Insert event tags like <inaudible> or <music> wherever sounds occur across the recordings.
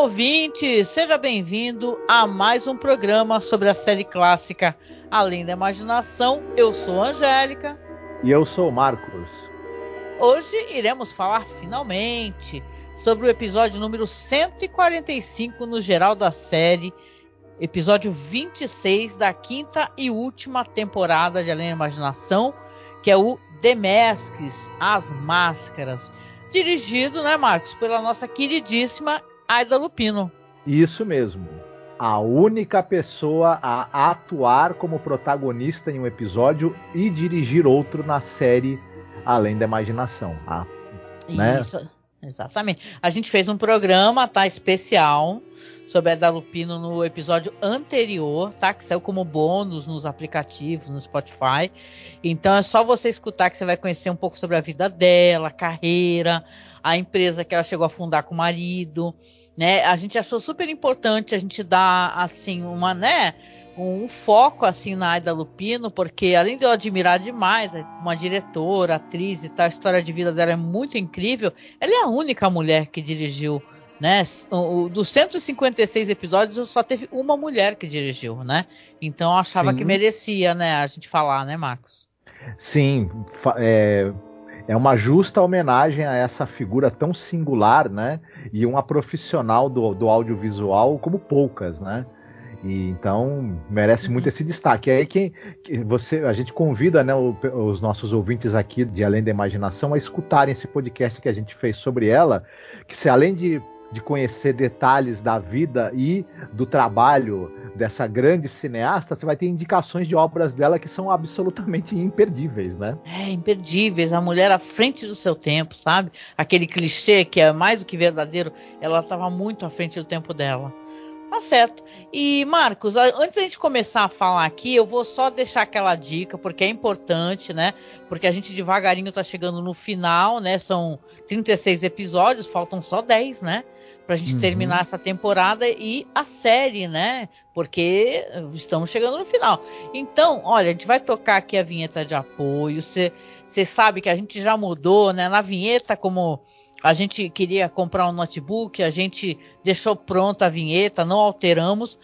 Ouvinte! Seja bem-vindo a mais um programa sobre a série clássica Além da Imaginação. Eu sou a Angélica. E eu sou o Marcos. Hoje iremos falar finalmente sobre o episódio número 145 no geral da série, episódio 26 da quinta e última temporada de Além da Imaginação, que é o The Masks, As Máscaras. Dirigido, né, Marcos, pela nossa queridíssima Aida Lupino. Isso mesmo. A única pessoa a atuar como protagonista em um episódio e dirigir outro na série Além da Imaginação. A, né? Isso, exatamente. A gente fez um programa, tá, especial sobre a Aida Lupino no episódio anterior, tá? Que saiu como bônus nos aplicativos, no Spotify. Então é só você escutar que você vai conhecer um pouco sobre a vida dela, a carreira, a empresa que ela chegou a fundar com o marido né? A gente achou super importante a gente dar assim uma, né, um foco assim na Aida Lupino, porque além de eu admirar demais uma diretora, atriz e tal, a história de vida dela é muito incrível. Ela é a única mulher que dirigiu, né? O, dos 156 episódios só teve uma mulher que dirigiu, né? Então eu achava Sim. que merecia, né, a gente falar, né, Marcos? Sim, é, é uma justa homenagem a essa figura tão singular, né? E uma profissional do, do audiovisual como poucas, né? E então merece uhum. muito esse destaque. E aí quem, você, a gente convida né, o, os nossos ouvintes aqui de Além da Imaginação a escutarem esse podcast que a gente fez sobre ela, que se além de de conhecer detalhes da vida e do trabalho dessa grande cineasta, você vai ter indicações de obras dela que são absolutamente imperdíveis, né? É, imperdíveis. A mulher à frente do seu tempo, sabe? Aquele clichê que é mais do que verdadeiro, ela estava muito à frente do tempo dela. Tá certo. E Marcos, antes da gente começar a falar aqui, eu vou só deixar aquela dica, porque é importante, né? Porque a gente devagarinho tá chegando no final, né? São 36 episódios, faltam só 10, né? Pra gente uhum. terminar essa temporada e a série, né? Porque estamos chegando no final. Então, olha, a gente vai tocar aqui a vinheta de apoio. Você sabe que a gente já mudou, né? Na vinheta, como a gente queria comprar um notebook, a gente deixou pronta a vinheta, não alteramos.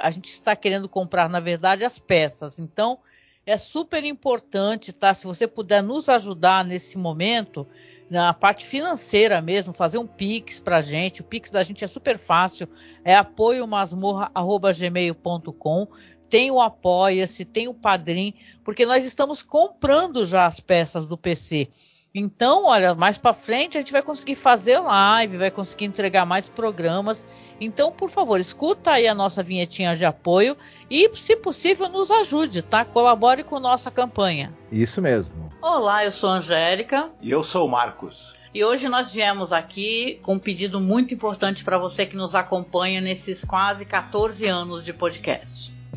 A gente está querendo comprar, na verdade, as peças. Então, é super importante, tá? Se você puder nos ajudar nesse momento, na parte financeira mesmo, fazer um Pix pra gente. O Pix da gente é super fácil, é apoiomasmorra.gmail.com. Tem o Apoia-se, tem o Padrim, porque nós estamos comprando já as peças do PC. Então, olha, mais para frente a gente vai conseguir fazer live, vai conseguir entregar mais programas. Então, por favor, escuta aí a nossa vinhetinha de apoio e, se possível, nos ajude, tá? Colabore com nossa campanha. Isso mesmo. Olá, eu sou a Angélica. E eu sou o Marcos. E hoje nós viemos aqui com um pedido muito importante para você que nos acompanha nesses quase 14 anos de podcast.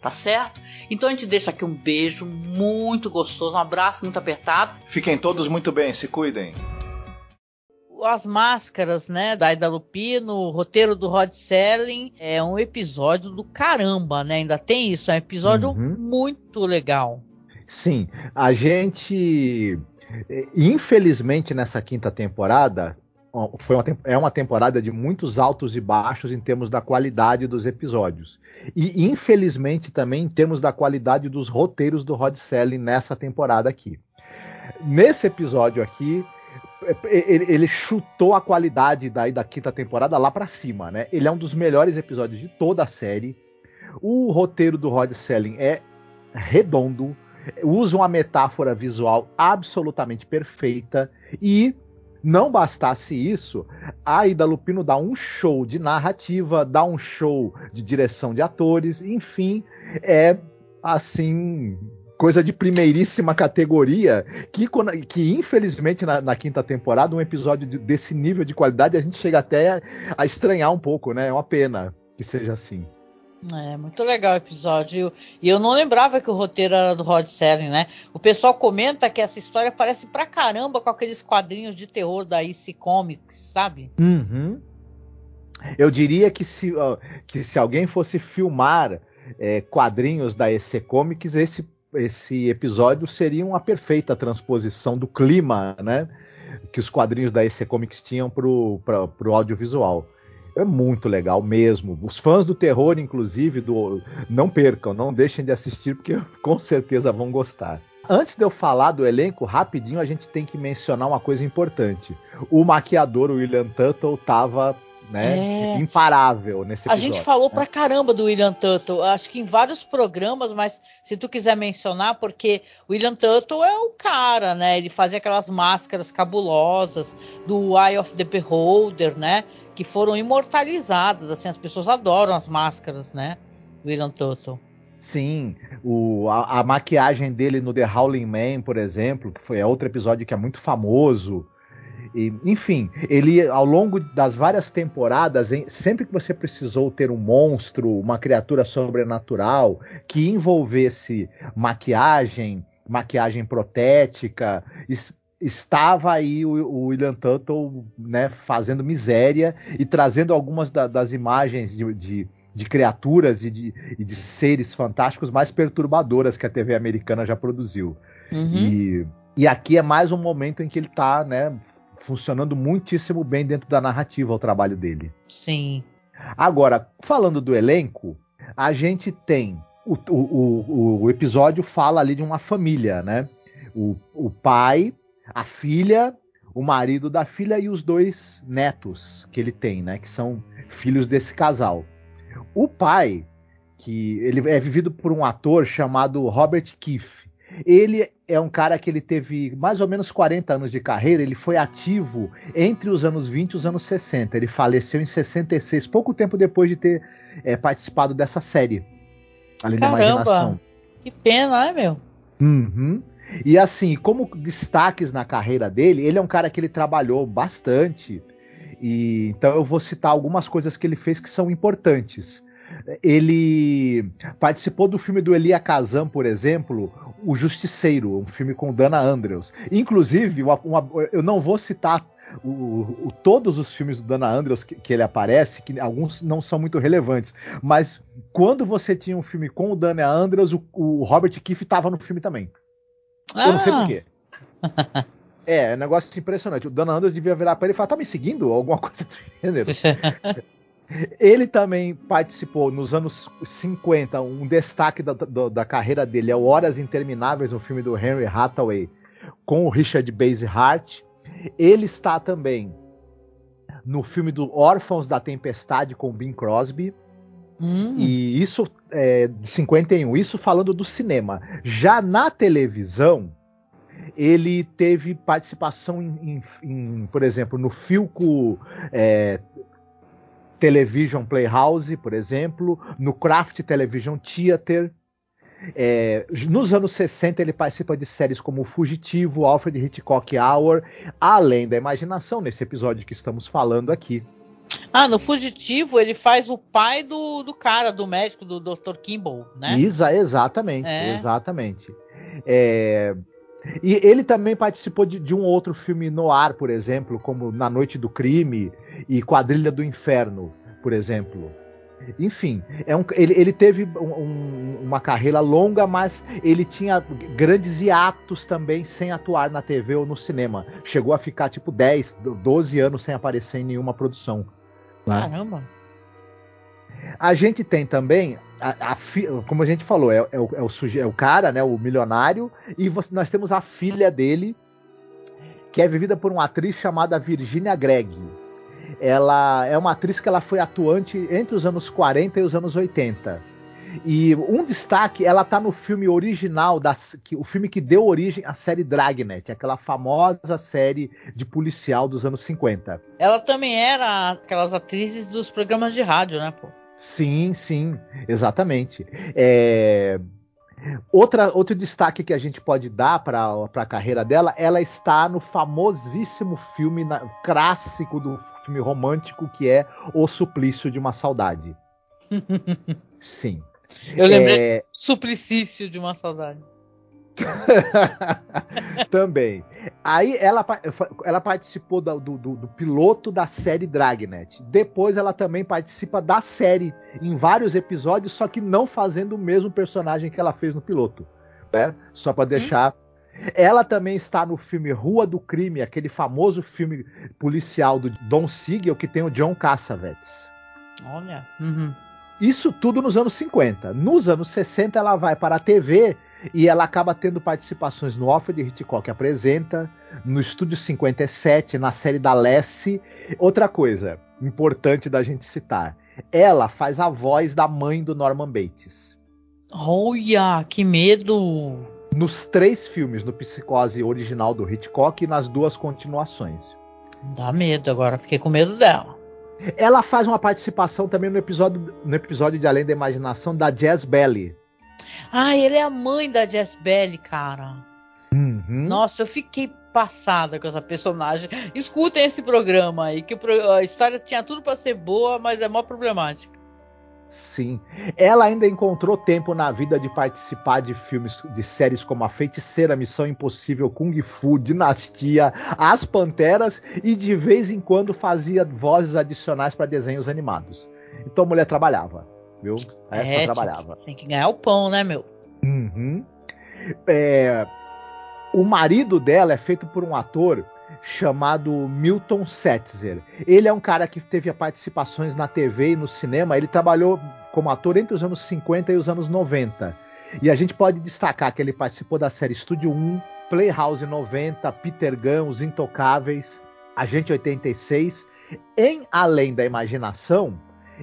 tá certo? Então a gente deixa aqui um beijo muito gostoso, um abraço muito apertado. Fiquem todos muito bem, se cuidem. As máscaras, né, da Ida Lupino, o roteiro do Rod Selling, é um episódio do caramba, né? Ainda tem isso, é um episódio uhum. muito legal. Sim, a gente infelizmente nessa quinta temporada foi uma, é uma temporada de muitos altos e baixos em termos da qualidade dos episódios. E, infelizmente, também em termos da qualidade dos roteiros do Rod Selling nessa temporada aqui. Nesse episódio aqui, ele, ele chutou a qualidade da, da quinta temporada lá para cima, né? Ele é um dos melhores episódios de toda a série. O roteiro do Rod Selling é redondo, usa uma metáfora visual absolutamente perfeita e não bastasse isso, a Ida Lupino dá um show de narrativa, dá um show de direção de atores, enfim, é assim coisa de primeiríssima categoria que, que infelizmente na, na quinta temporada um episódio de, desse nível de qualidade a gente chega até a estranhar um pouco, né? É uma pena que seja assim. É, muito legal o episódio. E eu não lembrava que o roteiro era do Rod Serling, né? O pessoal comenta que essa história parece pra caramba com aqueles quadrinhos de terror da IC Comics, sabe? Uhum. Eu diria que se, que se alguém fosse filmar é, quadrinhos da EC Comics, esse, esse episódio seria uma perfeita transposição do clima, né? Que os quadrinhos da EC Comics tinham pra, pro audiovisual. É muito legal mesmo. Os fãs do terror, inclusive, do não percam, não deixem de assistir, porque <laughs> com certeza vão gostar. Antes de eu falar do elenco, rapidinho a gente tem que mencionar uma coisa importante. O maquiador William Tuttle estava né, é... imparável nesse episódio. A gente falou né? pra caramba do William Tuttle, acho que em vários programas, mas se tu quiser mencionar, porque o William Tuttle é o cara, né? Ele fazia aquelas máscaras cabulosas do Eye of the Beholder, né? Que foram imortalizadas. Assim, as pessoas adoram as máscaras, né? William Tuttle. Sim, o, a, a, maquiagem dele no The Howling Man, por exemplo, que foi outro episódio que é muito famoso. E, enfim, ele ao longo das várias temporadas, em, sempre que você precisou ter um monstro, uma criatura sobrenatural que envolvesse maquiagem, maquiagem protética, estava aí o, o William Tuttle né, fazendo miséria e trazendo algumas da, das imagens de, de, de criaturas e de, e de, seres fantásticos mais perturbadoras que a TV americana já produziu. Uhum. E, e aqui é mais um momento em que ele está né, funcionando muitíssimo bem dentro da narrativa o trabalho dele. Sim. Agora, falando do elenco, a gente tem. O, o, o, episódio fala ali de uma família, né? O pai a filha, o marido da filha e os dois netos que ele tem, né? Que são filhos desse casal. O pai, que ele é vivido por um ator chamado Robert Keefe. Ele é um cara que ele teve mais ou menos 40 anos de carreira, ele foi ativo entre os anos 20 e os anos 60. Ele faleceu em 66, pouco tempo depois de ter é, participado dessa série. Ali Caramba, na imaginação. Que pena, né, meu? Uhum. E assim, como destaques na carreira dele, ele é um cara que ele trabalhou bastante. E então eu vou citar algumas coisas que ele fez que são importantes. Ele participou do filme do Elia Kazan, por exemplo, O Justiceiro, um filme com Dana Andrews. Inclusive, uma, uma, eu não vou citar o, o, todos os filmes do Dana Andrews que, que, ele aparece, que alguns não são muito relevantes, mas quando você tinha um filme com o Dana Andrews, o, o Robert Keefe estava no filme também. Ah. Eu não sei porquê. é, é um negócio impressionante. O Dan Andrews devia virar para ele e falar: tá me seguindo? Alguma <laughs> coisa do gênero. Ele também participou nos anos 50, um destaque da, da, da, carreira dele é o Horas Intermináveis, um filme do Henry Hathaway com o Richard Base Hart. Ele está também no filme do Órfãos da Tempestade com Bing Crosby. Hum. E isso é de 51, isso falando do cinema. Já na televisão, ele teve participação em, em, em por exemplo, no Filco é, Television Playhouse, por exemplo, no Kraft Television Theater. É, nos anos 60 ele participa de séries como Fugitivo, Alfred Hitchcock Hour, além da imaginação, nesse episódio que estamos falando aqui. Ah, no Fugitivo ele faz o pai do, do cara, do médico, do Dr. Kimball, né? Exatamente, é. exatamente. É, e ele também participou de, de, um outro filme no ar, por exemplo, como Na Noite do Crime e Quadrilha do Inferno, por exemplo. Enfim, é um, ele, ele, teve um, uma carreira longa, mas ele tinha grandes hiatos também sem atuar na TV ou no cinema. Chegou a ficar tipo 10, 12 anos sem aparecer em nenhuma produção. Né? Caramba! A gente tem também, a, a como a gente falou, é, é, o, é, o, é, o, cara, né, o milionário, e você, nós temos a filha dele, que é vivida por uma atriz chamada Virginia Gregg. Ela é uma atriz que ela foi atuante entre os anos 40 e os anos 80. E um destaque, ela tá no filme original, das, que, o filme que deu origem à série Dragnet, aquela famosa série de policial dos anos 50. Ela também era aquelas atrizes dos programas de rádio, né, pô? Sim, sim, exatamente. É... Outra, outro destaque que a gente pode dar para a carreira dela, ela está no famosíssimo filme na, clássico do filme romântico que é O Suplício de uma Saudade. <laughs> Sim. Eu lembrei é... Suplicício de uma saudade. <laughs> Também. Aí ela, ela participou do, do, do, piloto da série Dragnet. Depois ela também participa da série em vários episódios, só que não fazendo o mesmo personagem que ela fez no piloto. Né? Só para deixar. Hum. Ela também está no filme Rua do Crime, aquele famoso filme policial do Don Siegel que tem o John Cassavetes. Olha. Uhum. Isso tudo nos anos 50. Nos anos 60 ela vai para a TV e ela acaba tendo participações no Alfred Hitchcock apresenta, no Estúdio 57, na série da Lessie. Outra coisa importante da gente citar, ela faz a voz da mãe do Norman Bates. Olha, que medo! Nos três filmes, no Psicose original do Hitchcock e nas duas continuações. Dá medo agora, fiquei com medo dela. Ela faz uma participação também no episódio, no episódio de Além da Imaginação da Jazz Belly. Ah, ele é a mãe da Jazz Belly, cara. Uhum. Nossa, eu fiquei passada com essa personagem. Escutem esse programa aí, que a história tinha tudo para ser boa, mas é mó problemática. Sim. Ela ainda encontrou tempo na vida de participar de filmes, de séries como A Feiticeira, Missão Impossível, Kung Fu, Dinastia, As Panteras e de vez em quando fazia vozes adicionais para desenhos animados. Então a mulher trabalhava, viu? Essa é, trabalhava. Tem que, tem que, ganhar o pão, né, meu? Uhum. É, o marido dela é feito por um ator chamado Milton Setzer. Ele é um cara que teve participações na TV e no cinema. Ele trabalhou como ator entre os anos 50 e os anos 90. E a gente pode destacar que ele participou da série Estúdio 1, Playhouse 90, Peter Gunn, Os Intocáveis, Agente 86. Em Além da Imaginação,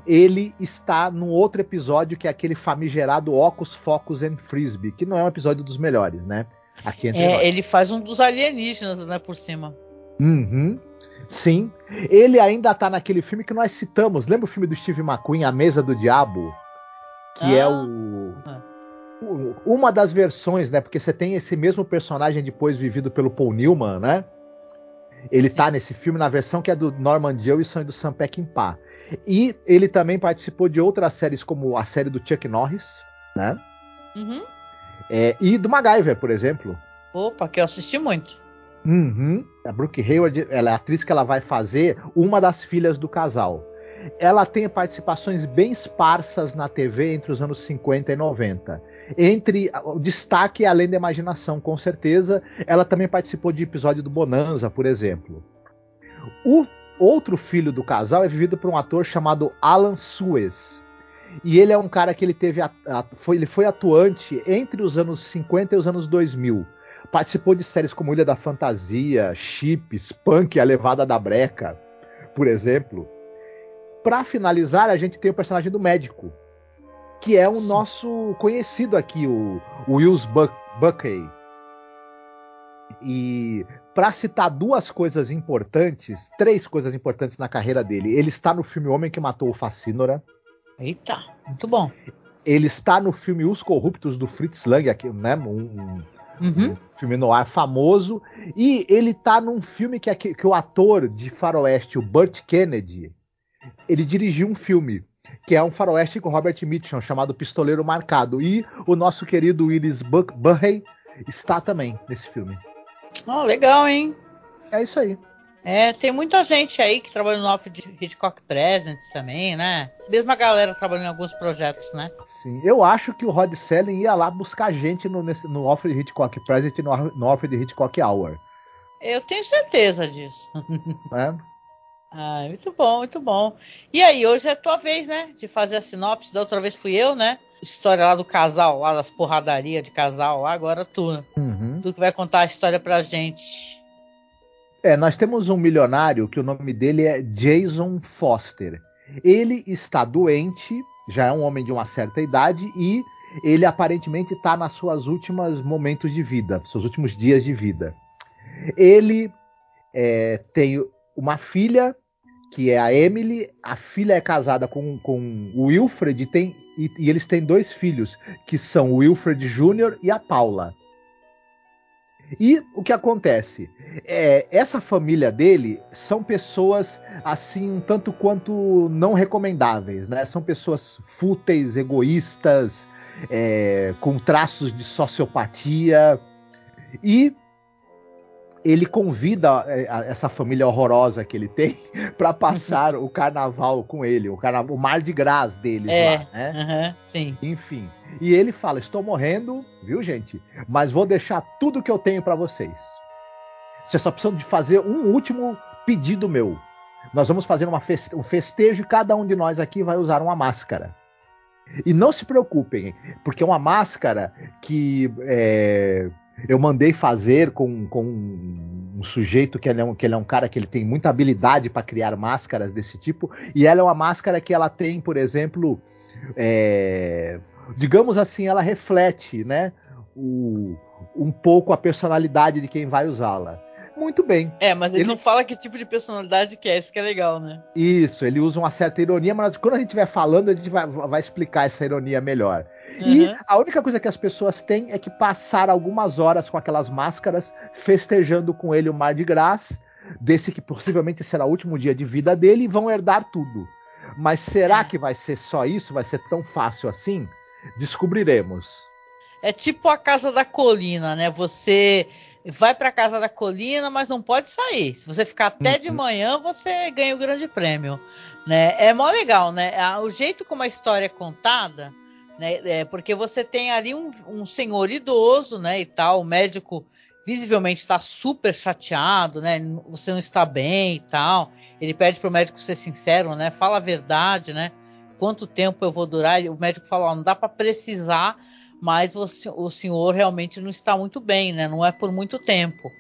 ele está num outro episódio que é aquele famigerado Ocus, Focus and Frisbee, que não é um episódio dos melhores, né? Aqui entre é, nós. ele faz um dos alienígenas, né, por cima. Uhum. Sim. Ele ainda tá naquele filme que nós citamos. Lembra o filme do Steve McQueen, A Mesa do Diabo? Que é ah. é o. Uma das versões, né? Porque você tem esse mesmo personagem depois vivido pelo Paul Newman, né? Ele Sim. tá nesse filme na versão que é do Norman Jewison e do Sam Peckinpah. E ele também participou de outras séries, como a série do Chuck Norris, né? Uhum. É, e do MacGyver, por exemplo. Opa, que eu assisti muito. Uhum. A Brooke Hayward, ela é a atriz que ela vai fazer uma das filhas do casal. Ela tem participações bem esparsas na TV entre os anos 50 e 90. Entre o destaque além da imaginação, com certeza, ela também participou de episódio do Bonanza, por exemplo. O outro filho do casal é vivido por um ator chamado Alan Suez. E ele é um cara que ele teve a, a, foi, ele foi atuante entre os anos 50 e os anos 2000. Participou de séries como Ilha da Fantasia, Chips, Punk, A Levada da Breca, por exemplo. Para finalizar, a gente tem o personagem do médico, que é o Sim. nosso conhecido aqui, o, o Wills Buck, Buckey. E para citar duas coisas importantes, três coisas importantes na carreira dele, ele está no filme Homem que Matou o Facínora. Eita, muito bom. Ele está no filme Os Corruptos do Fritz Lang, aqui, né? Um, uhum. um filme no ar famoso. E ele está num filme que, que, que o ator de faroeste, o Burt Kennedy, ele dirigiu um filme que é um faroeste com Robert Mitchum chamado Pistoleiro Marcado. E o nosso querido Willis Burrey está também nesse filme. Oh, legal, hein? É isso aí. É, tem muita gente aí que trabalha no Alfred Hitchcock Presents também, né? Mesma galera trabalhando em alguns projetos, né? Sim, eu acho que o Rod Selling ia lá buscar gente no, nesse, no Alfred Hitchcock Present e no, no Alfred Hitchcock Hour. Eu tenho certeza disso. <laughs> É? Ah, muito bom, muito bom. E aí, hoje é a tua vez, né? De fazer a sinopse. Da outra vez fui eu, né? História lá do casal, lá das porradarias de casal, agora tu. Uhum. Tu que vai contar a história pra gente. É, nós temos um milionário que o nome dele é Jason Foster. Ele está doente, já é um homem de uma certa idade e ele aparentemente está nas suas últimos momentos de vida, seus últimos dias de vida. Ele é, tem uma filha que é a Emily, a filha é casada com, com o Wilfred e, tem, e, e eles têm dois filhos, que são o Wilfred Jr. e a Paula. E o que acontece? É, essa família dele são pessoas assim, tanto quanto não recomendáveis, né? São pessoas fúteis, egoístas, é, com traços de sociopatia. E ele convida é, essa família horrorosa que ele tem <laughs> para passar o carnaval com ele, o, carnaval, o mar de gras deles é, lá, né? Uh -huh, sim. Enfim. E ele fala: Estou morrendo, viu, gente? Mas vou deixar tudo que eu tenho para vocês. Vocês só precisam de fazer um último pedido meu. Nós vamos fazer feste um festejo e cada um de nós aqui vai usar uma máscara. E não se preocupem, porque é uma máscara que é, eu mandei fazer com, com um sujeito que ele, é um, que ele é um cara que ele tem muita habilidade para criar máscaras desse tipo. E ela é uma máscara que ela tem, por exemplo, é, digamos assim, ela reflete, né, o, um pouco a personalidade de quem vai usá-la muito bem. É, mas ele, ele, não fala que tipo de personalidade que é, isso que é legal, né? Isso, ele usa uma certa ironia, mas quando a gente estiver falando, a gente vai, vai, explicar essa ironia melhor. Uhum. E a única coisa que as pessoas têm é que passar algumas horas com aquelas máscaras, festejando com ele o Mar de Gras, desse que possivelmente será o último dia de vida dele, e vão herdar tudo. Mas será é. que vai ser só isso? Vai ser tão fácil assim? Descobriremos. É tipo a Casa da Colina, né? Você vai para casa da colina, mas não pode sair. Se você ficar até uhum. de manhã, você ganha o grande prêmio, né? É mó legal, né? O jeito como a história é contada, né? É porque você tem ali um, um senhor idoso, né? E tal, o médico visivelmente está super chateado, né? Você não está bem e tal. Ele pede para o médico ser sincero, né? Fala a verdade, né? Quanto tempo eu vou durar? O médico fala, ó, não dá para precisar mas o, o senhor realmente não está muito bem, né? Não é por muito tempo.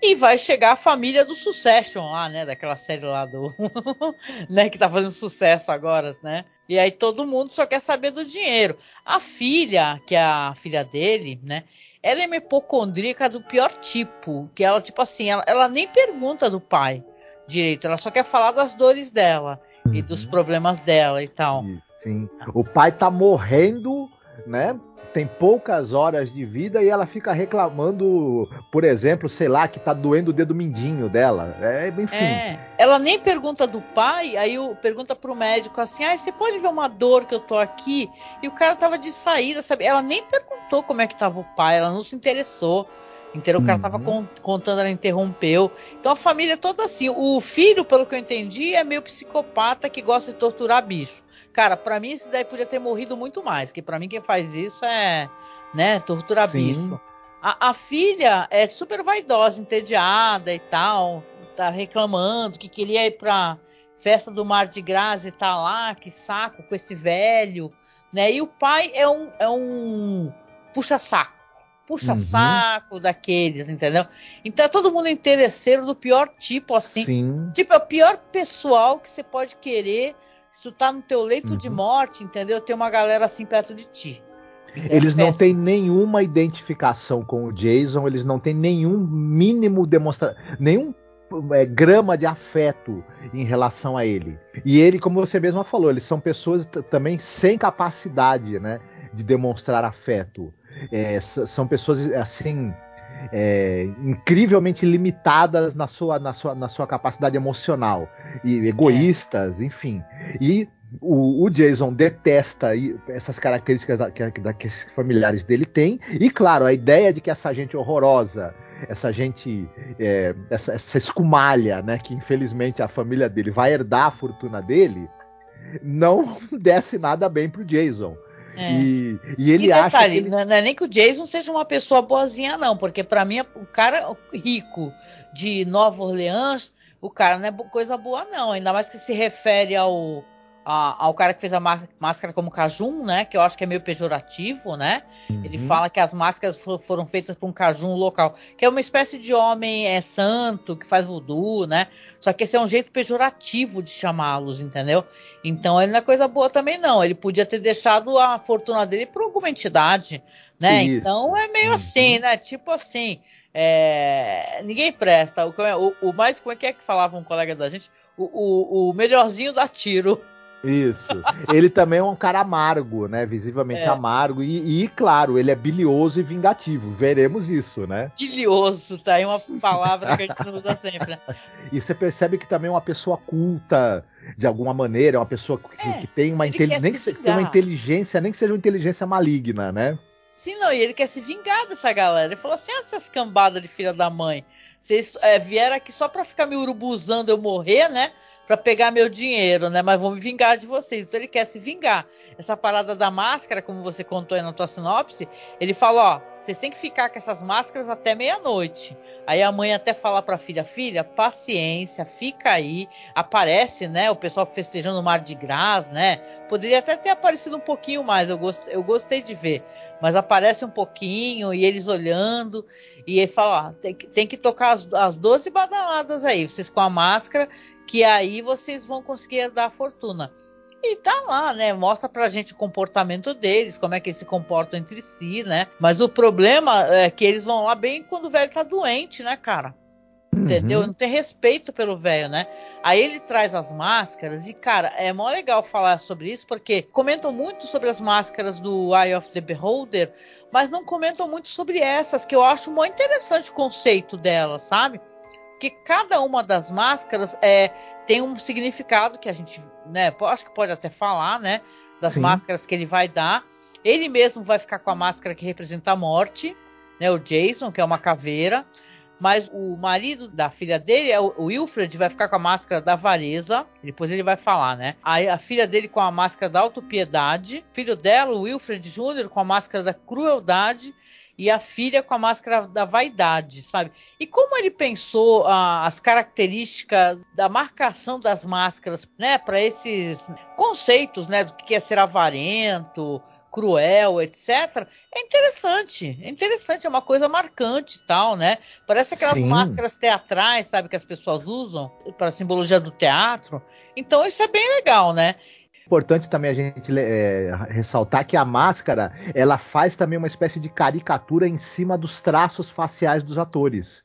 E vai chegar a família do Succession lá, né? Daquela série lá do. <laughs> né? Que tá fazendo sucesso agora, né? E aí todo mundo só quer saber do dinheiro. A filha, que é a filha dele, né? Ela é uma hipocondríaca do pior tipo. Que ela, tipo assim, ela, ela nem pergunta do pai direito. Ela só quer falar das dores dela uhum. e dos problemas dela e tal. Sim. O pai tá morrendo né? Tem poucas horas de vida e ela fica reclamando, por exemplo, sei lá, que tá doendo o dedo mindinho dela. É, enfim. É, ela nem pergunta do pai, aí eu, pergunta pro médico assim: ah, você pode ver uma dor que eu tô aqui? E o cara tava de saída, sabe? Ela nem perguntou como é que tava o pai, ela não se interessou. Inteiro, o cara uhum. tava contando, ela interrompeu. Então a família é toda assim. O filho, pelo que eu entendi, é meio psicopata que gosta de torturar bicho. Cara, para mim esse daí podia ter morrido muito mais, que para mim quem faz isso é, né, tortura bicho. A, a, filha é super vaidosa, entediada e tal, tá reclamando que queria ir pra festa do Mar de Graça e tá lá, que saco com esse velho, né? E o pai é um, é um puxa-saco. Puxa-saco uhum. daqueles, entendeu? Então é todo mundo interesseiro do pior tipo, assim. Sim. Tipo, é o pior pessoal que você pode querer Se tu tá no teu leito uhum. de morte, entendeu? Tem uma galera assim perto de ti. Eles não têm nenhuma identificação com o Jason, eles não têm nenhum mínimo demonstração, nenhum é, grama de afeto em relação a ele. E ele, como você mesma falou, eles são pessoas também sem capacidade, né, de demonstrar afeto. É, são pessoas assim é, incrivelmente limitadas na sua, na, sua, na sua capacidade emocional e egoístas, é. enfim. E o, o, Jason detesta essas características da, que, da, que os familiares dele têm. E claro, a ideia de que essa gente horrorosa, essa gente, é, essa, essa escumalha, né, que infelizmente a família dele vai herdar a fortuna dele, não <laughs> desce nada bem pro Jason. É. E, e, ele e detalhe, acha que ele... não é nem que o Jason seja uma pessoa boazinha não, porque para mim o cara rico de Nova Orleans, o cara não é coisa boa não, ainda mais que se refere ao a, ao cara que fez a máscara como Cajun, né? Que eu acho que é meio pejorativo, né? Uhum. Ele fala que as máscaras for, foram feitas por um Cajun local, que é uma espécie de homem é santo que faz voodoo, né? Só que esse é um jeito pejorativo de chamá-los, entendeu? Então ele não é coisa boa também não. Ele podia ter deixado a fortuna dele para alguma entidade, né? Isso. Então é meio uhum. assim, né? Tipo assim. É, ninguém presta. O, o, o, mais, como é que é que falava um colega da gente? O, o, o melhorzinho dá tiro. Isso. Ele também é um cara amargo, né? Visivelmente é. amargo. E, e, claro, ele é bilioso e vingativo. Veremos isso, né? Bilioso, tá aí uma palavra que a gente não usa sempre. e você percebe que também é uma pessoa culta, de alguma maneira, é uma pessoa que, é, que tem uma inteligência, tem uma inteligência, nem que seja uma inteligência maligna, né? Sim, não, e ele quer se vingar dessa galera. Ele falou assim: ah, essas cambadas de filha da mãe. Vocês é, vieram aqui só pra ficar me urubuzando eu morrer, né? Para pegar meu dinheiro, né? Mas vou me vingar de vocês. Então ele quer se vingar. Essa parada da máscara, como você contou aí na tua sinopse, ele fala, ó, vocês têm que ficar com essas máscaras até meia-noite. Aí a mãe até fala pra filha, filha, paciência, fica aí. Aparece, né? O pessoal festejando o Mar de Gras, né? Poderia até ter aparecido um pouquinho mais, eu, gost, eu gostei de ver. Mas aparece um pouquinho e eles olhando. E ele fala, ó, tem, tem que tocar as, as 12 badaladas aí. Vocês com a máscara que aí vocês vão conseguir herdar a fortuna. E tá lá, né? Mostra pra gente o comportamento deles, como é que eles se comportam entre si, né? Mas o problema é que eles vão lá bem quando o velho tá doente, né, cara? Uhum. Entendeu? Não tem respeito pelo velho, né? Aí ele traz as máscaras e, cara, é mó legal falar sobre isso, porque comentam muito sobre as máscaras do Eye of the Beholder, mas não comentam muito sobre essas, que eu acho muito interessante o conceito delas, sabe? Que cada uma das máscaras é, tem um significado que a gente, né, acho que pode até falar, né, das Sim. máscaras que ele vai dar. Ele mesmo vai ficar com a máscara que representa a morte, né, o Jason, que é uma caveira. Mas o marido da filha dele, é o Wilfred, vai ficar com a máscara da avareza. Depois ele vai falar, né? Aí a filha dele com a máscara da autopiedade. Filho dela, o Wilfred Jr., com a máscara da crueldade e a filha com a máscara da vaidade, sabe? E como ele pensou ah, as características da marcação das máscaras, né, para esses conceitos, né, do que é ser avarento, cruel, etc. É interessante, é interessante, é uma coisa marcante e tal, né? Parece aquelas Sim. máscaras teatrais, sabe, que as pessoas usam para simbologia do teatro. Então isso é bem legal, né? Importante também a gente é, ressaltar que a máscara ela faz também uma espécie de caricatura em cima dos traços faciais dos atores.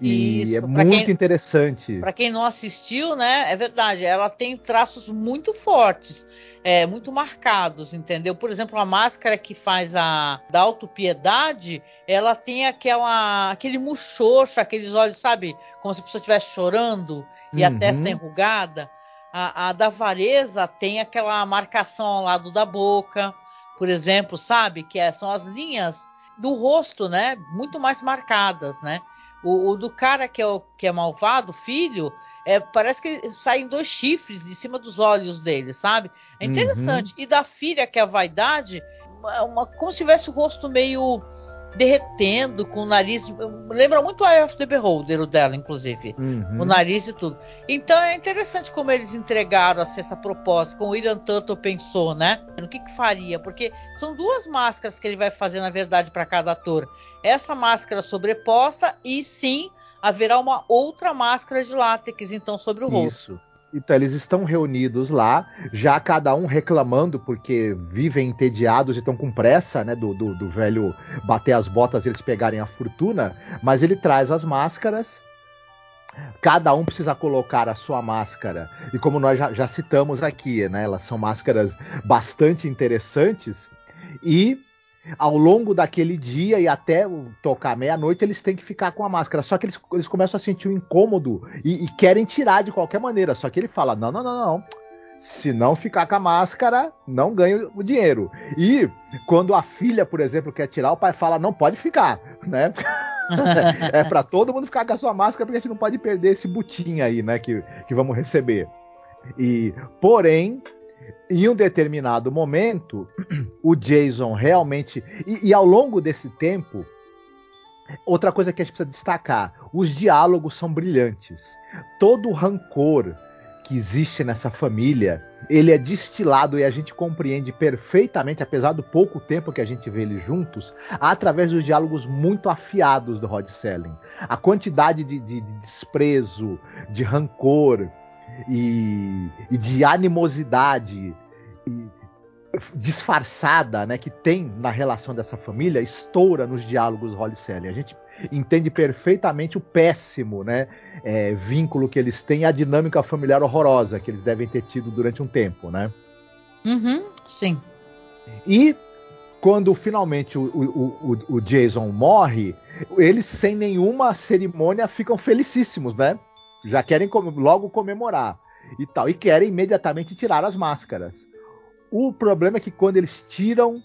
E Isso, é muito quem, interessante. Para quem não assistiu, né? É verdade, ela tem traços muito fortes, é, muito marcados, entendeu? Por exemplo, a máscara que faz a da autopiedade, ela tem aquela aquele muxoxo, aqueles olhos, sabe? Como se a pessoa estivesse chorando e uhum. a testa enrugada. A, a da vareza tem aquela marcação ao lado da boca, por exemplo, sabe? Que é, são as linhas do rosto, né? Muito mais marcadas, né? O, o do cara que é, o, que é malvado, filho, é, parece que saem dois chifres de cima dos olhos dele, sabe? É interessante. Uhum. E da filha, que é a vaidade, uma, uma, como se tivesse o rosto meio derretendo com o nariz. Lembra muito a of the Beholder, o dela, inclusive. Uhum. O nariz e tudo. Então é interessante como eles entregaram assim, essa proposta, como o William Tuttle pensou, né? No que, que faria? Porque são duas máscaras que ele vai fazer, na verdade, para cada ator. Essa máscara sobreposta e sim haverá uma outra máscara de látex, então, sobre o rosto. Isso. Então eles estão reunidos lá, já cada um reclamando porque vivem entediados e estão com pressa, né, do, do, do velho bater as botas e eles pegarem a fortuna, mas ele traz as máscaras Cada um precisa colocar a sua máscara. E como nós já, já, citamos aqui, né, elas são máscaras bastante interessantes. E ao longo daquele dia e até tocar meia-noite, eles têm que ficar com a máscara. Só que eles, eles começam a sentir um incômodo e, e, querem tirar de qualquer maneira. Só que ele fala: não, não, não, não. Se não ficar com a máscara, não ganha o dinheiro. E quando a filha, por exemplo, quer tirar, o pai fala: não pode ficar, né? <laughs> é para todo mundo ficar com a sua máscara, porque a gente não pode perder esse butim aí, né? Que, que vamos receber. E, porém, em um determinado momento, <clears throat> o Jason realmente. E, e, ao longo desse tempo, outra coisa que a gente precisa destacar: os diálogos são brilhantes. Todo o rancor que existe nessa família, ele é destilado e a gente compreende perfeitamente, apesar do pouco tempo que a gente vê eles juntos, através dos diálogos muito afiados do Rod Selling. A quantidade de, de, de desprezo, de rancor, e, e de animosidade e, disfarçada né, que tem na relação dessa família estoura nos diálogos Holly Selling. A gente entende perfeitamente o péssimo né, é, vínculo que eles têm e a dinâmica familiar horrorosa que eles devem ter tido durante um tempo. Né? Uhum, sim. E quando finalmente o, o, o, o Jason morre, eles sem nenhuma cerimônia ficam felicíssimos, né? Já querem logo comemorar e tal, e querem imediatamente tirar as máscaras. O problema é que quando eles tiram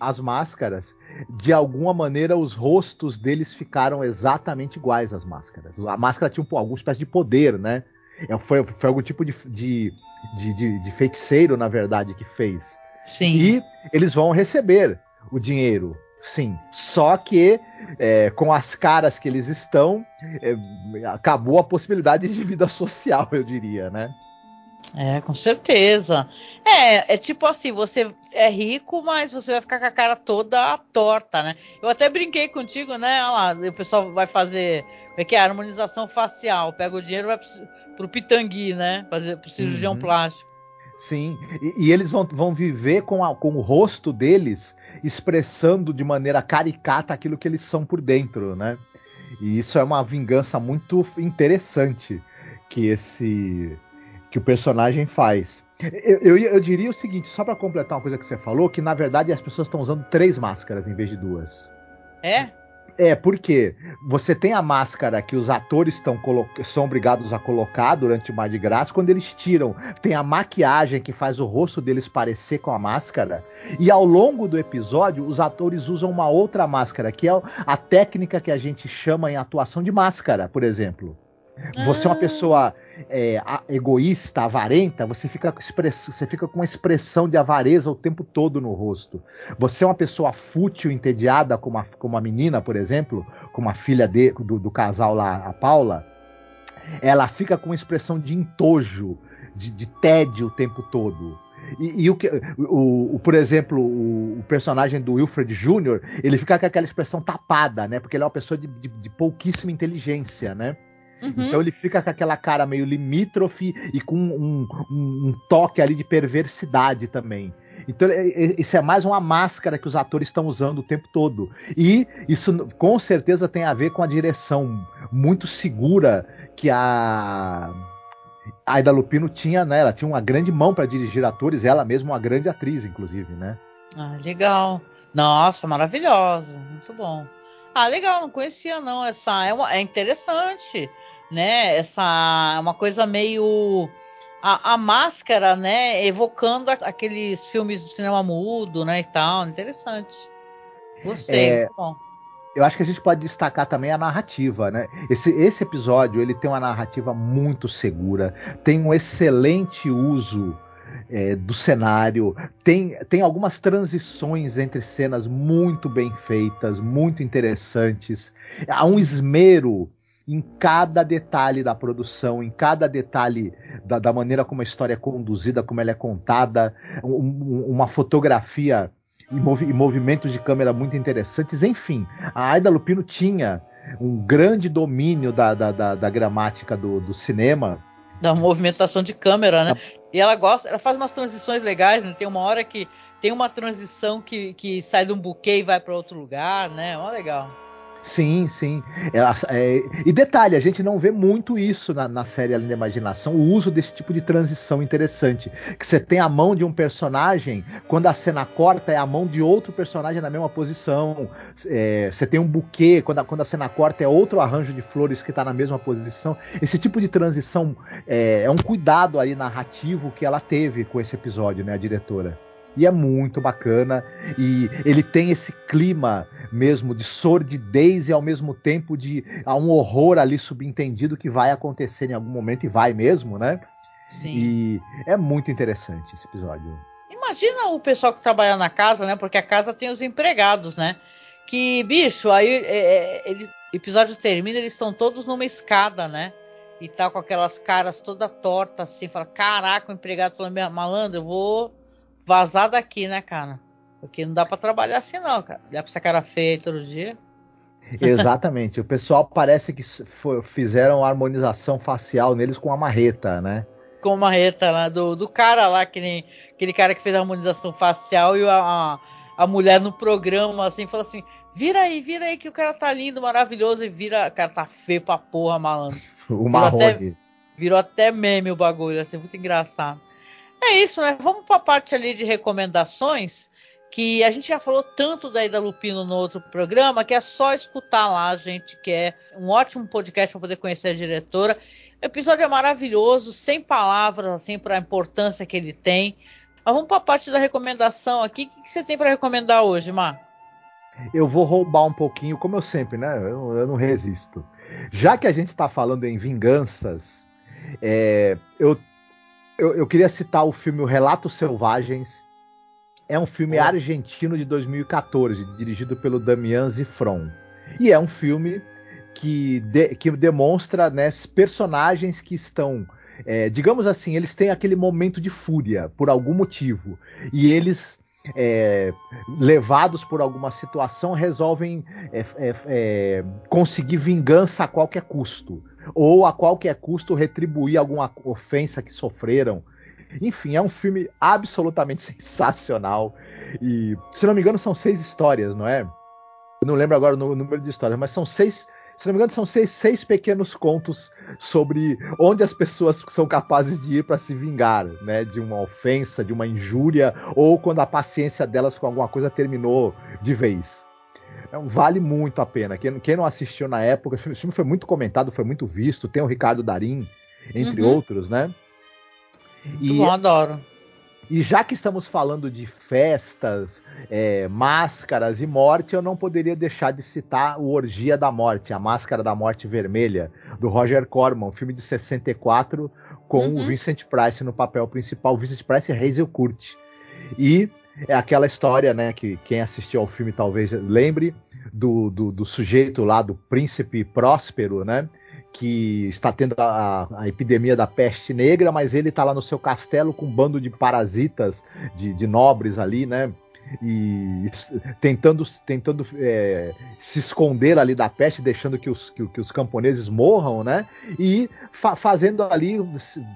as máscaras, de alguma maneira os rostos deles ficaram exatamente iguais às máscaras. A máscara tinha um, alguma espécie de poder, né? É, foi, foi algum tipo de, de, de, de feiticeiro, na verdade, que fez. Sim. E eles vão receber o dinheiro. Sim. Só que é, com as caras que eles estão, é, acabou a possibilidade de vida social, eu diria, né? É, com certeza. É, é tipo assim, você é rico, mas você vai ficar com a cara toda torta, né? Eu até brinquei contigo, né? Olha lá, o pessoal vai fazer, é que é? Harmonização facial. Pega o dinheiro e vai pro, pro pitangui, né? Fazer pro cirurgião uhum. plástico. Sim, e, e, eles vão, vão viver com, a, com o rosto deles expressando de maneira caricata aquilo que eles são por dentro, né? E isso é uma vingança muito interessante que esse que o personagem faz. Eu, eu, eu diria o seguinte, só para completar uma coisa que você falou, que na verdade as pessoas estão usando três máscaras em vez de duas. É? É, porque você tem a máscara que os atores estão são obrigados a colocar durante o Mar de Graça, quando eles tiram, tem a maquiagem que faz o rosto deles parecer com a máscara, e ao longo do episódio os atores usam uma outra máscara, que é a técnica que a gente chama em atuação de máscara, por exemplo. Você é uma ah. pessoa é, egoísta, avarenta, você fica, você fica com uma expressão de avareza o tempo todo no rosto. Você é uma pessoa fútil, entediada, como a, como a menina, por exemplo, como a filha de, do, do, casal lá, a Paula, ela fica com uma expressão de entojo, de, de tédio o tempo todo. E, e, o que, o, o, por exemplo, o, o, personagem do Wilfred Jr., ele fica com aquela expressão tapada, né? Porque ele é uma pessoa de, de, de pouquíssima inteligência, né? Uhum. Então ele fica com aquela cara meio limítrofe e com um, um, um toque ali de perversidade também. Então, isso é mais uma máscara que os atores estão usando o tempo todo. E isso com certeza tem a ver com a direção muito segura que a Aida Lupino tinha, né? Ela tinha uma grande mão para dirigir atores, ela mesma uma grande atriz, inclusive, né? Ah, legal. Nossa, maravilhosa, muito bom. Ah, legal, não conhecia não essa. É, uma, é interessante né? Essa uma coisa meio a, a, máscara, né? Evocando aqueles filmes do cinema mudo, né? E tal, interessante. Gostei, é... bom eu acho que a gente pode destacar também a narrativa, né? Esse, esse episódio ele tem uma narrativa muito segura, tem um excelente uso é, do cenário, tem, tem algumas transições entre cenas muito bem feitas, muito interessantes, há um esmero em cada detalhe da produção, em cada detalhe da, da maneira como a história é conduzida, como ela é contada, um, uma fotografia e, movi movimentos de câmera muito interessantes. Enfim, a Aida Lupino tinha um grande domínio da, da, da, da gramática do, do cinema Da movimentação de câmera, né? E ela gosta, ela faz umas transições legais, né? Tem uma hora que tem uma transição que, que sai de um buquê e vai para outro lugar, né? Ó, legal. Sim, sim. É, é, e detalhe, a gente não vê muito isso na, na, série Além da Imaginação, o uso desse tipo de transição interessante. Que você tem a mão de um personagem, quando a cena corta, é a mão de outro personagem na mesma posição. É, você tem um buquê, quando a, quando a cena corta, é outro arranjo de flores que está na mesma posição. Esse tipo de transição é, é um cuidado aí narrativo que ela teve com esse episódio, né, a diretora. E é muito bacana. E ele tem esse clima mesmo de sordidez e ao mesmo tempo de há um horror ali subentendido que vai acontecer em algum momento e vai mesmo, né? Sim. E é muito interessante esse episódio. Imagina o pessoal que trabalha na casa, né? Porque a casa tem os empregados, né? Que, bicho, aí é, é ele, o episódio termina, eles estão todos numa escada, né? E tá com aquelas caras toda torta assim, fala, caraca, o empregado falou, malandro, eu vou vazar daqui, né, cara? Porque não dá para trabalhar assim, não, cara. Olhar pra essa cara feia todo dia. <laughs> Exatamente. o pessoal parece que fizeram harmonização facial neles com a marreta, né? Com a marreta né? do, do cara lá, que nem aquele cara que fez a harmonização facial e a, a, mulher no programa, assim, falou assim: vira aí, vira aí que o cara tá lindo, maravilhoso, e vira. O cara tá feio pra porra, malandro. <laughs> o marrone. Virou até meme o bagulho, assim, muito engraçado. É isso, né? Vamos para a parte ali de recomendações, que a gente já falou tanto da Ida Lupino no outro programa, que é só escutar lá, gente, que é um ótimo podcast para poder conhecer a diretora. O episódio é maravilhoso, sem palavras, assim, para a importância que ele tem. Mas vamos para a parte da recomendação aqui. O que, que você tem para recomendar hoje, Marcos? Eu vou roubar um pouquinho, como eu sempre, né? Eu, eu não resisto. Já que a gente está falando em vinganças, é, eu eu, eu, queria citar o filme O Relatos Selvagens. É um filme argentino de 2014, dirigido pelo Damian Zifron. E é um filme que, de, que demonstra né, personagens que estão, é, digamos assim, eles têm aquele momento de fúria por algum motivo. E eles é, levados por alguma situação, resolvem é, é, é, conseguir vingança a qualquer custo, ou a qualquer custo retribuir alguma ofensa que sofreram. Enfim, é um filme absolutamente <laughs> sensacional. E, se não me engano, são seis histórias, não é? Eu não lembro agora o número de histórias, mas são seis se não me engano, são seis, seis pequenos contos sobre onde as pessoas são capazes de ir para se vingar, né? De uma ofensa, de uma injúria, ou quando a paciência delas com alguma coisa terminou de vez. Então, vale muito a pena. Quem, quem, não assistiu na época, o filme foi muito comentado, foi muito visto. Tem o Ricardo Darim, entre uhum. outros, né? E, bom, adoro. E já que estamos falando de festas, é, máscaras e morte, eu não poderia deixar de citar o Orgia da Morte, a Máscara da Morte Vermelha, do Roger Corman, um filme de 64, com uhum. o Vincent Price no papel principal, Vincent Price e Hazel Kurt. E é aquela história, né, que quem assistiu ao filme talvez lembre, do, do, do sujeito lá, do príncipe próspero, né, que está tendo a, a, epidemia da peste negra, mas ele está lá no seu castelo com um bando de parasitas, de, de nobres ali, né? E tentando, tentando é, se esconder ali da peste, deixando que os, que, que os camponeses morram, né? E fa fazendo ali,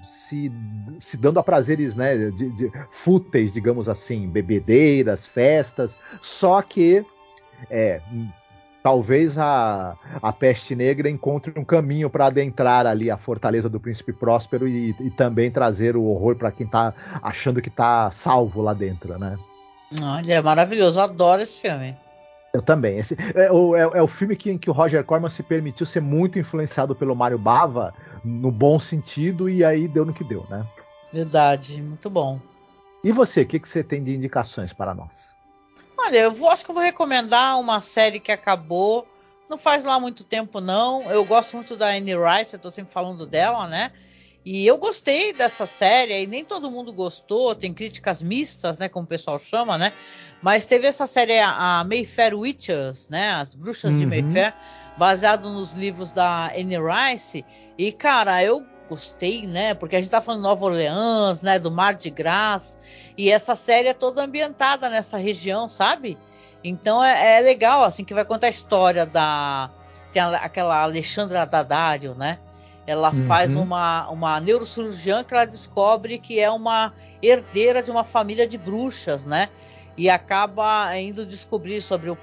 se, se dando a prazeres né, de, de, fúteis, digamos assim, bebedeiras, festas, só que é, talvez a, a peste negra encontre um caminho para adentrar ali a fortaleza do príncipe próspero e, e também trazer o horror para quem está achando que está salvo lá dentro, né? Olha, é maravilhoso, adoro esse filme. Eu também. Esse, é, o, é, é o filme que, em que o Roger Corman se permitiu ser muito influenciado pelo Mário Bava, no bom sentido, e aí deu no que deu, né? Verdade, muito bom. E você, o que, que você tem de indicações para nós? Olha, eu vou, acho que eu vou recomendar uma série que acabou. Não faz lá muito tempo, não. Eu gosto muito da Anne Rice, eu tô sempre falando dela, né? E eu gostei dessa série, e nem todo mundo gostou, tem críticas mistas, né? Como o pessoal chama, né? Mas teve essa série, a Mayfair Witches, né? As Bruxas uhum. de Mayfair, baseado nos livros da Anne Rice. E, cara, eu gostei, né? Porque a gente tá falando de Nova Orleans, né? Do Mar de Graça. E essa série é toda ambientada nessa região, sabe? Então é, é legal, assim, que vai contar a história da. Tem aquela Alexandra Daddario, né? Ela uhum. faz uma, uma neurocirurgiã que ela descobre que é uma herdeira de uma família de bruxas, né? E acaba indo descobrir sobre o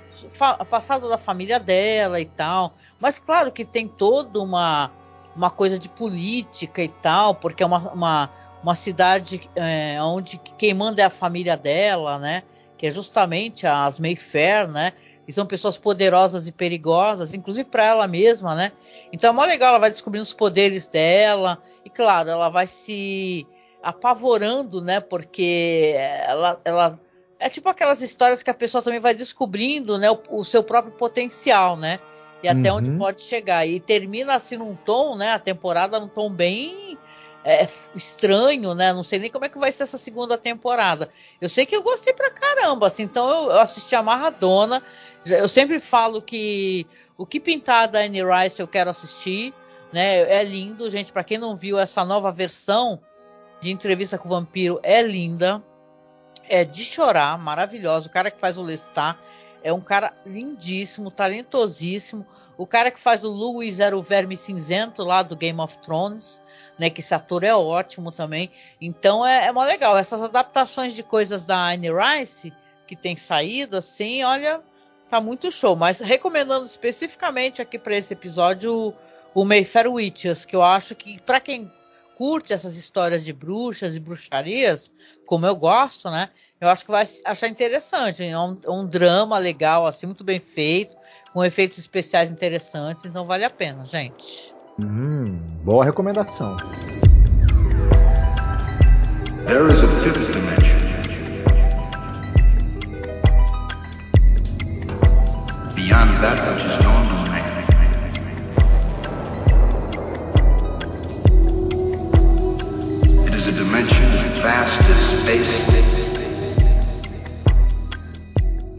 passado da família dela e tal. Mas claro que tem toda uma, uma coisa de política e tal, porque é uma, uma, uma cidade é, onde quem manda é a família dela, né? Que é justamente as Mayfair, né? E são pessoas poderosas e perigosas, inclusive para ela mesma, né? Então é mó legal, ela vai descobrindo os poderes dela. E claro, ela vai se apavorando, né? Porque ela, ela é tipo aquelas histórias que a pessoa também vai descobrindo, né? O, o seu próprio potencial, né? E até uhum. onde pode chegar. E termina assim num tom, né? A temporada num tom bem é, estranho, né? Não sei nem como é que vai ser essa segunda temporada. Eu sei que eu gostei pra caramba, assim, então eu, eu assisti a Maradona. Eu sempre falo que o que pintar da Annie Rice eu quero assistir, né? É lindo, gente. Para quem não viu essa nova versão de entrevista com o vampiro, é linda. É de chorar, maravilhosa. O cara que faz o Lestat é um cara lindíssimo, talentosíssimo. O cara que faz o Louis era o Verme Cinzento lá do Game of Thrones, né? Que esse ator é ótimo também. Então é, é mó legal. Essas adaptações de coisas da Anne Rice que tem saído, assim, olha, tá muito show. Mas recomendando especificamente aqui para esse episódio o, o Mayfair Witches, que eu acho que para quem curte essas histórias de bruxas e bruxarias, como eu gosto, né? Eu acho que vai achar interessante. É um, é um drama legal, assim, muito bem feito, com efeitos especiais interessantes, então vale a pena, gente. Hum, boa recomendação. There is a fifth Beyond that which is known to man. It is a dimension vast as space.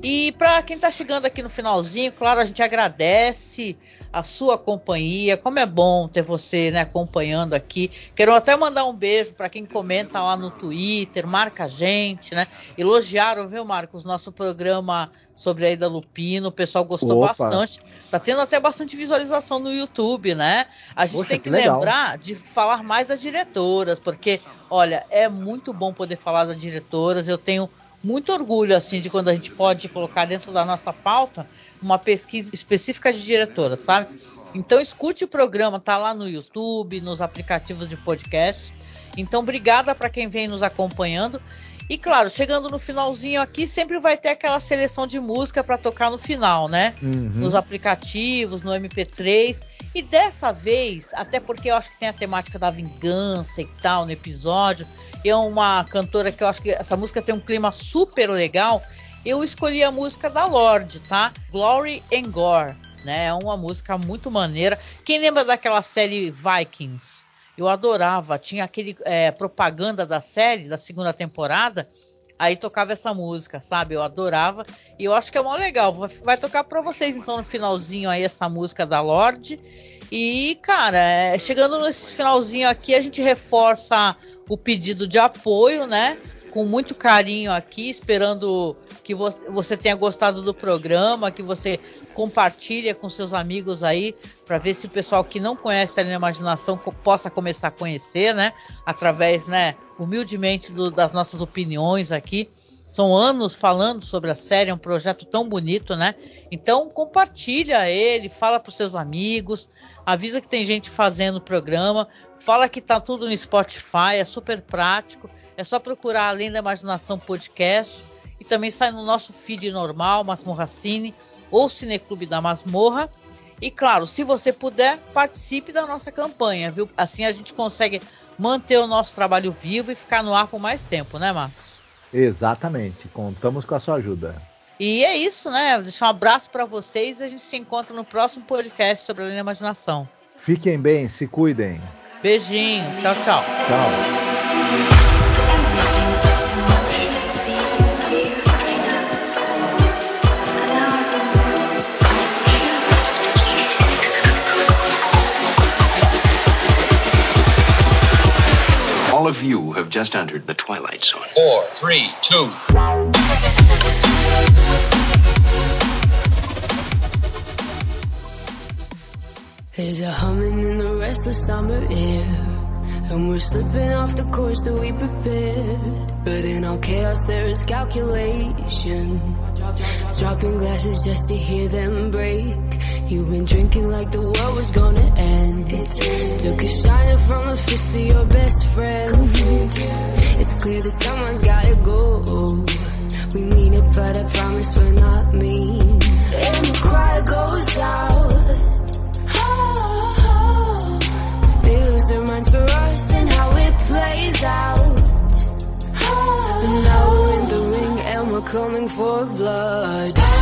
E para quem está chegando aqui no finalzinho, claro, a gente agradece a sua companhia. Como é bom ter você né, acompanhando aqui. Quero até mandar um beijo para quem comenta lá no Twitter, marca a gente, né? Elogiaram, viu, Marcos, nosso programa sobre a Ida Lupino. O pessoal gostou Opa. bastante. Tá tendo até bastante visualização no YouTube, né? A gente Poxa, tem que, que lembrar de falar mais das diretoras, porque, olha, é muito bom poder falar das diretoras. Eu tenho muito orgulho assim de quando a gente pode colocar dentro da nossa pauta uma pesquisa específica de diretora, sabe? Então escute o programa, tá lá no YouTube, nos aplicativos de podcast. Então obrigada para quem vem nos acompanhando. E claro, chegando no finalzinho aqui, sempre vai ter aquela seleção de música para tocar no final, né? Uhum. Nos aplicativos, no MP3. E dessa vez, até porque eu acho que tem a temática da vingança e tal no episódio, é uma cantora que eu acho que essa música tem um clima super legal. Eu escolhi a música da Lorde, tá? Glory and Gore, né? É uma música muito maneira. Quem lembra daquela série Vikings? Eu adorava. Tinha aquele é, propaganda da série da segunda temporada. Aí tocava essa música, sabe? Eu adorava. E eu acho que é mó legal. Vai tocar para vocês então no finalzinho aí essa música da Lorde. E, cara, é, chegando nesse finalzinho aqui, a gente reforça o pedido de apoio, né? Com muito carinho aqui, esperando que você tenha gostado do programa, que você compartilhe com seus amigos aí, para ver se o pessoal que não conhece a Linha Imaginação possa começar a conhecer, né? Através, né, humildemente do, das nossas opiniões aqui. São anos falando sobre a série, é um projeto tão bonito, né? Então compartilha ele, fala para seus amigos, avisa que tem gente fazendo o programa, Fala que tá tudo no Spotify, é super prático. É só procurar Além da Imaginação Podcast. E também sai no nosso feed normal, Masmorra Cine ou Cineclube da Masmorra. E claro, se você puder, participe da nossa campanha, viu? Assim a gente consegue manter o nosso trabalho vivo e ficar no ar por mais tempo, né, Marcos? Exatamente. Contamos com a sua ajuda. E é isso, né? Deixar um abraço para vocês e a gente se encontra no próximo podcast sobre a imaginação. Fiquem bem, se cuidem. Beijinho. Tchau, tchau. Tchau. Just entered the Twilight Zone. Four, three, two. There's a humming in the restless summer air. And we're slipping off the course that we prepared. But in all chaos, there is calculation. Dropping glasses just to hear them break. You've been drinking like the world was gonna end. Took a shiner from the fist to your best friend. It's clear that someone's gotta go. We mean it, but I promise we're not mean. And the cry goes out. Coming for blood.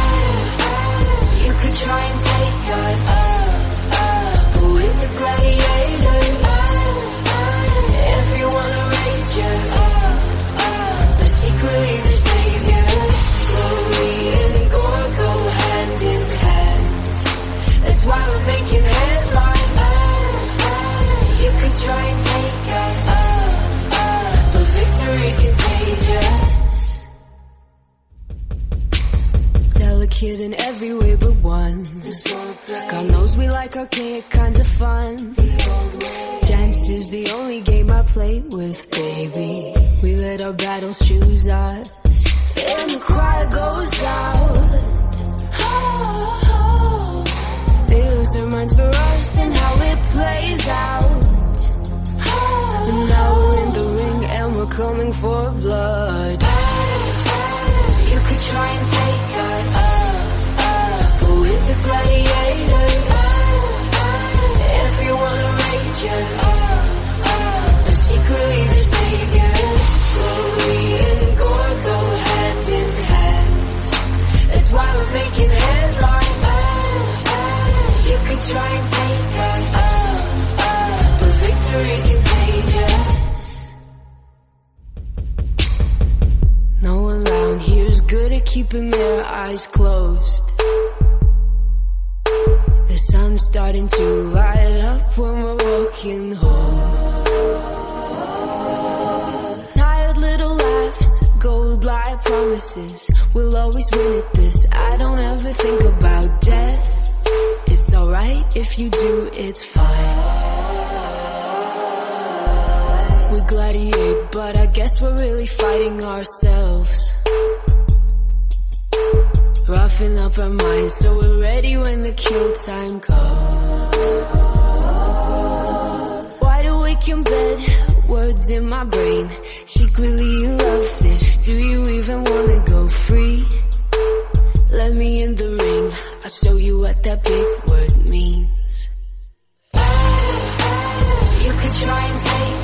Keeping their eyes closed. The sun's starting to light up when we're walking home. Tired little laughs, gold lie promises. We'll always win at this. I don't ever think about death. It's alright if you do, it's fine. We gladiate, but I guess we're really fighting ourselves. Roughing up our minds so we're ready when the kill time comes. Wide awake in bed, words in my brain. Secretly you love this, do you even wanna go free? Let me in the ring, I'll show you what that big word means. You could try and take